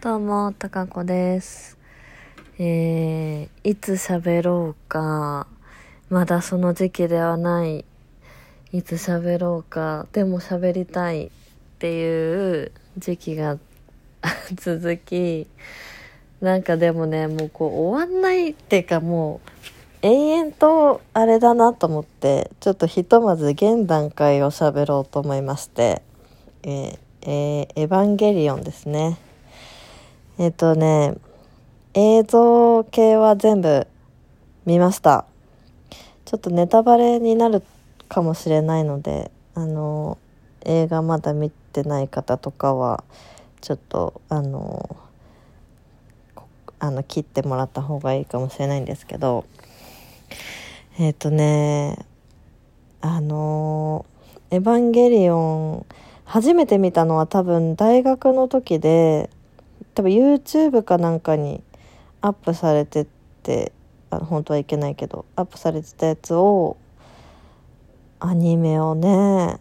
どうも、たかこです。えー、いつ喋ろうか、まだその時期ではない、いつ喋ろうか、でも喋りたいっていう時期が 続き、なんかでもね、もうこう終わんないっていうかもう、永遠とあれだなと思って、ちょっとひとまず現段階を喋ろうと思いまして、えーえーエヴァンゲリオンですね。えっ、とね、映像系は全部見ました。ちょっとネタバレになるかもしれないので、あの、映画まだ見てない方とかは、ちょっと、あの、あの切ってもらった方がいいかもしれないんですけど、えっ、とね、あの、エヴァンゲリオン、初めて見たのは多分大学の時で、多分 YouTube かなんかにアップされててあ本当はいけないけどアップされてたやつをアニメをね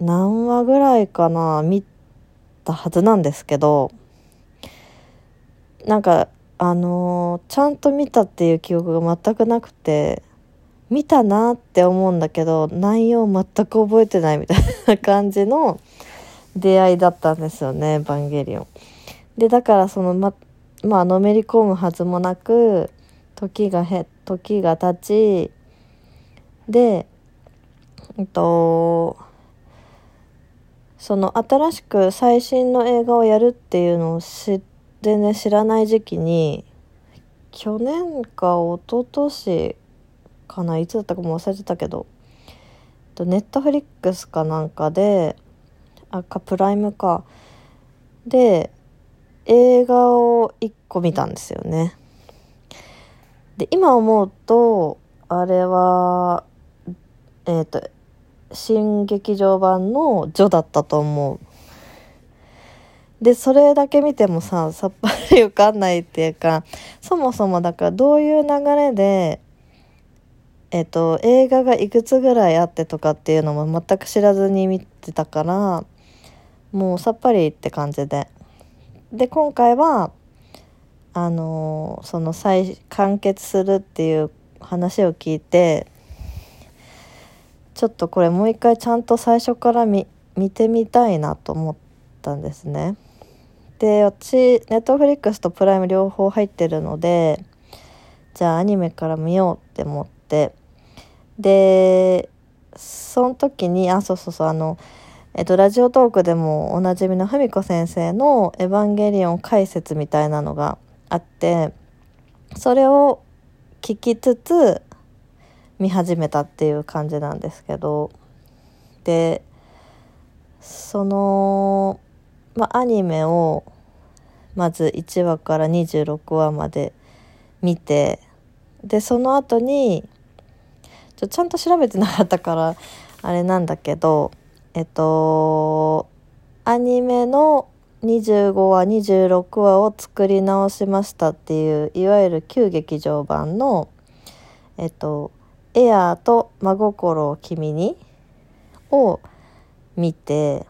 何話ぐらいかな見たはずなんですけどなんかあのーちゃんと見たっていう記憶が全くなくて見たなって思うんだけど内容全く覚えてないみたいな感じの出会いだったんですよね「エヴァンゲリオン」。でだからそのままあのめり込むはずもなく時がへ時が経ちでえっとその新しく最新の映画をやるっていうのをし全然知らない時期に去年か一昨年かないつだったかも忘れてたけどネットフリックスかなんかであかプライムかで映画を1個見たんですよね。で今思うとあれはえっ、と新劇場版の「ジョ」だったと思う。でそれだけ見てもささっぱり浮かんないっていうかそもそもだからどういう流れでえっ、と映画がいくつぐらいあってとかっていうのも全く知らずに見てたからもうさっぱりって感じで。で今回はあのーその再完結するっていう話を聞いてちょっとこれもう一回ちゃんと最初から見見てみたいなと思ったんですね。で私ネットフリックスとプライム両方入ってるのでじゃあアニメから見ようって思ってでその時にあそうそうそうあのえっと、ラジオトークでもおなじみの文子先生の「エヴァンゲリオン解説」みたいなのがあってそれを聞きつつ見始めたっていう感じなんですけどでその、まあ、アニメをまず1話から26話まで見てでその後にちょちゃんと調べてなかったからあれなんだけどえっとアニメの25話26話を作り直しましたっていういわゆる旧劇場版のえっと「エアーと真心を君に」を見て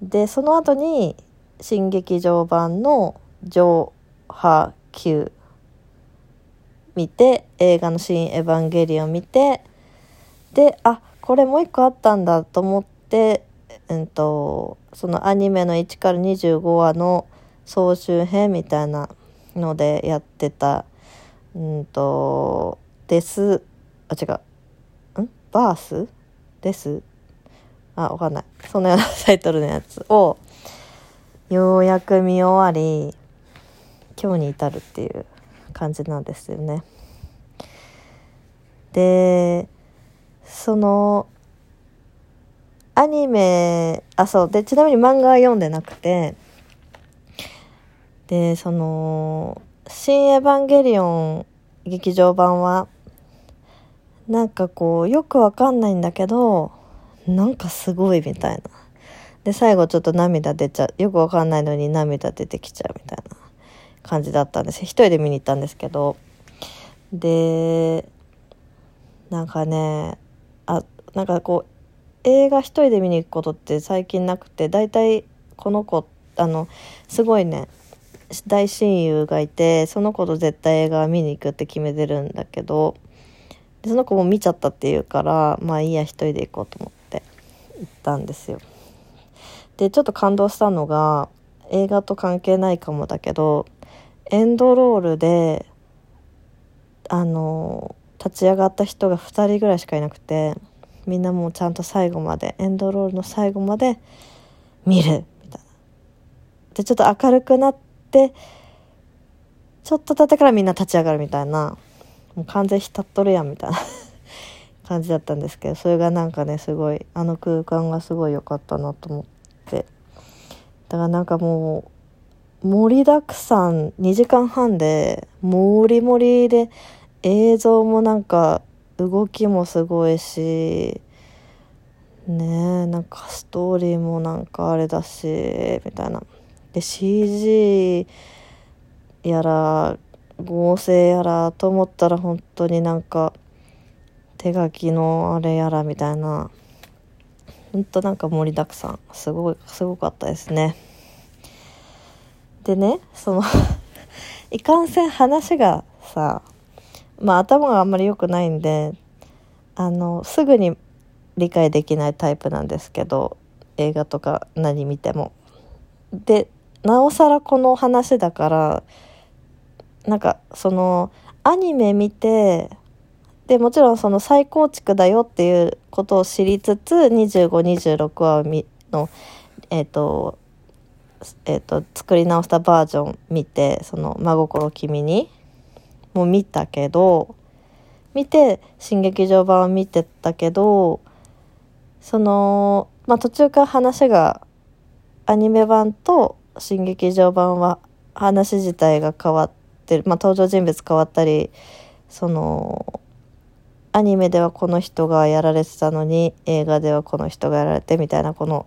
でその後に新劇場版の「上波9」見て映画の「新エヴァンゲリオン」見てであこれもう一個あったんだと思って、うん、とそのアニメの1から25話の総集編みたいなのでやってたうんとですあ違うん？バース？です？あわかんない。そのようなタイトルのやつをようやく見終わり今日に至るっていう。感じなんですよね。でそのアニメあそう。でちなみに漫画は読んでなくてでその「新エヴァンゲリオン」劇場版はなんかこうよくわかんないんだけどなんかすごいみたいな。で最後ちょっと涙出ちゃう。よくわかんないのに涙出てきちゃうみたいな。感じだったんです一人で見に行ったんですけどでなんかねあなんかこう映画一人で見に行くことって最近なくて大体この子あのすごいね大親友がいてその子と絶対映画見に行くって決めてるんだけどでその子も見ちゃったっていうからまあいいや一人で行こうと思って行ったんですよ。でちょっと感動したのが映画と関係ないかもだけどエンドロールであの立ち上がった人が2人ぐらいしかいなくてみんなもうちゃんと最後までエンドロールの最後まで見るみたいな。でちょっと明るくなってちょっと経ってからみんな立ち上がるみたいな。もう完全浸っとるやんみたいな。感じだったんですけどそれがなんかねすごいあの空間がすごい良かったなと思って。だからなんかもう盛りだくさん2時間半でもりもりで映像もなんか動きもすごいしねえなんかストーリーもなんかあれだしみたいな。で CG やら合成やらと思ったら本当になんか手書きのあれやらみたいな。ほんとなんか盛りだくさん。すごいすごかったですね。でねその いかんせん話がさまあ頭があんまり良くないんであのすぐに理解できないタイプなんですけど映画とか何見ても。でなおさらこの話だからなんかそのアニメ見てでもちろんその再構築だよっていうことを知りつつ2526話を見のえっ、ー、とえーと、作り直したバージョン見てその「真心君に」も見たけど見て新劇場版を見てたけどその、まあ、途中から話がアニメ版と新劇場版は話自体が変わってる、まあ、登場人物変わったりそのアニメではこの人がやられてたのに映画ではこの人がやられてみたいなこの、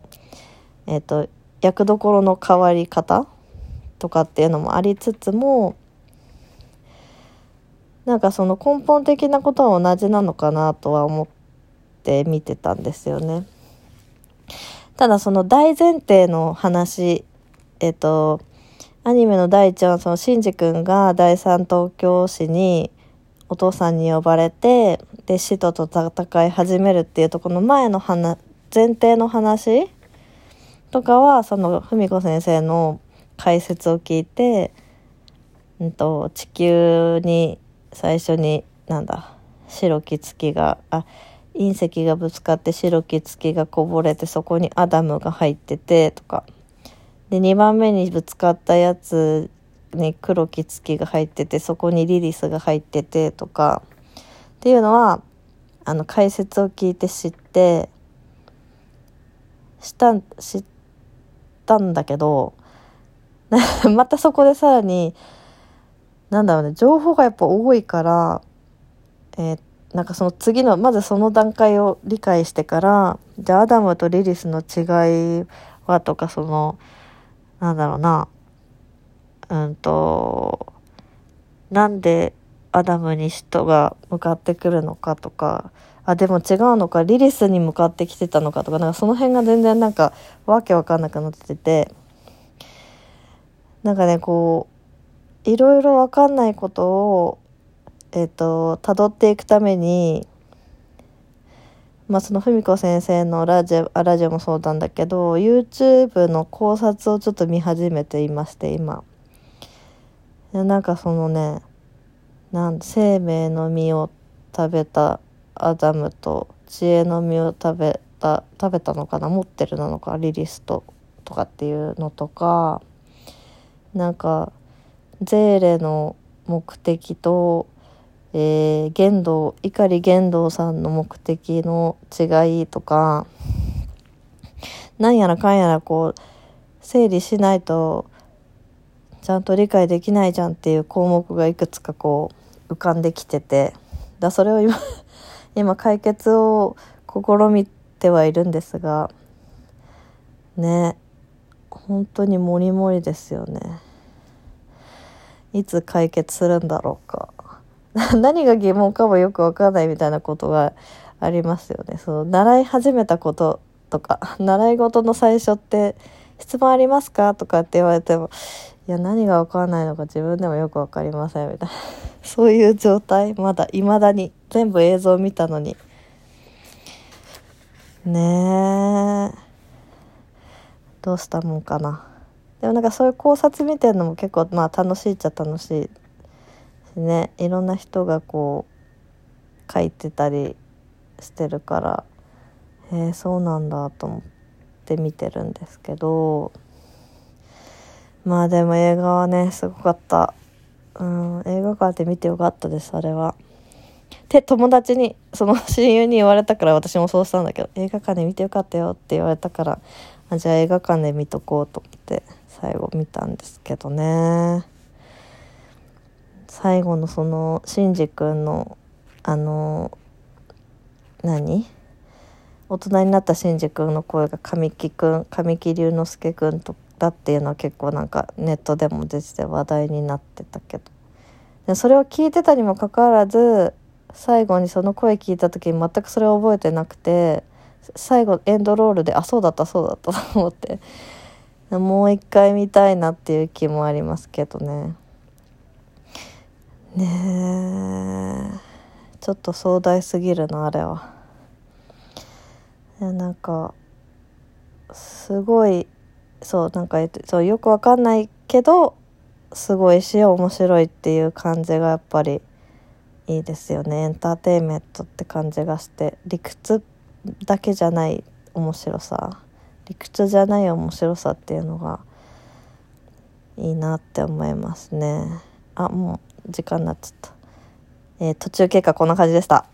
えーと、役どころの変わり方とかっていうのもありつつもなんかその根本的なことは同じなのかなとは思って見てたんですよね。ただその大前提の話えっとアニメの第一話はそのシンジ君が第三東京市にお父さんに呼ばれてで使徒と戦い始めるっていうとこの前の話前提の話とかはその文子先生の解説を聞いて、うんと、地球に最初になんだ白き月があ隕石がぶつかって白き月がこぼれてそこにアダムが入っててとか。で2番目にぶつかったやつに黒き月が入っててそこにリリスが入っててとか。っていうのはあの解説を聞いて知ってした知ったんだけど またそこでさらになんだろうね情報がやっぱ多いからえー、なんかその次のまずその段階を理解してからじゃあアダムとリリスの違いはとかそのなんだろうな、うんと、なんでアダムに人が向かってくるのかとか、あ、でも違うのか、リリスに向かってきてたのかとか、なんかその辺が全然なんかわけわかんなくなってて、なんかね、こう、いろいろわかんないことを、えっ、ー、と、辿っていくために、まあ、その文子先生のラジオラジオもそうなんだけど YouTube の考察をちょっと見始めていまして今。なんかそのねなん生命の実を食べたアダムと知恵の実を食べた食べたのかな？持ってるなのかリリストとかっていうのとかなんかゼーレの目的とえー、玄道碇玄道さんの目的の違いとかなんやらかんやらこう整理しないとちゃんと理解できないじゃんっていう項目がいくつかこう浮かんできててだそれを今今解決を試みてはいるんですがね本当にモリモリですよねいつ解決するんだろうか 何が疑問かもよくわかんないみたいなことがありますよね。その習い始めたこととか 習い事の最初って質問ありますか?」とかって言われても「いや何が分かんないのか自分でもよく分かりません」みたいなそういう状態まだいまだに全部映像見たのに。ねえ。どうしたもんかな。でもなんかそういう考察見てるのも結構まあ楽しいっちゃ楽しいしね。いろんな人がこう書いてたりしてるから。へえそうなんだと思って見てるんですけど。まあでも映画はねすごかった。うん映画館で見てよかったですあれは。って友達にその親友に言われたから私もそうしたんだけど映画館で見てよかったよって言われたからあじゃあ映画館で見とこうと思って最後見たんですけどね最後のそのシンジ君のあの何？大人になったシンジ君の声が神木君神木隆之介君とだっていうのは結構なんかネットでも出てて話題になってたけど。でそれを聞いてたにもかかわらず最後にその声聞いた時に全くそれを覚えてなくて最後エンドロールであそうだったそうだったと思って。もう一回見たいなっていう気もありますけどね。ねえ。ちょっと壮大すぎるなあれは。なんかすごいそうなんかそうよくわかんないけどすごいし面白いっていう感じがやっぱりいいですよね。エンターテインメントって感じがして理屈だけじゃない面白さ理屈じゃない面白さっていうのがいいなって思いますね。あもう時間になっちゃった、えー、途中経過こんな感じでした。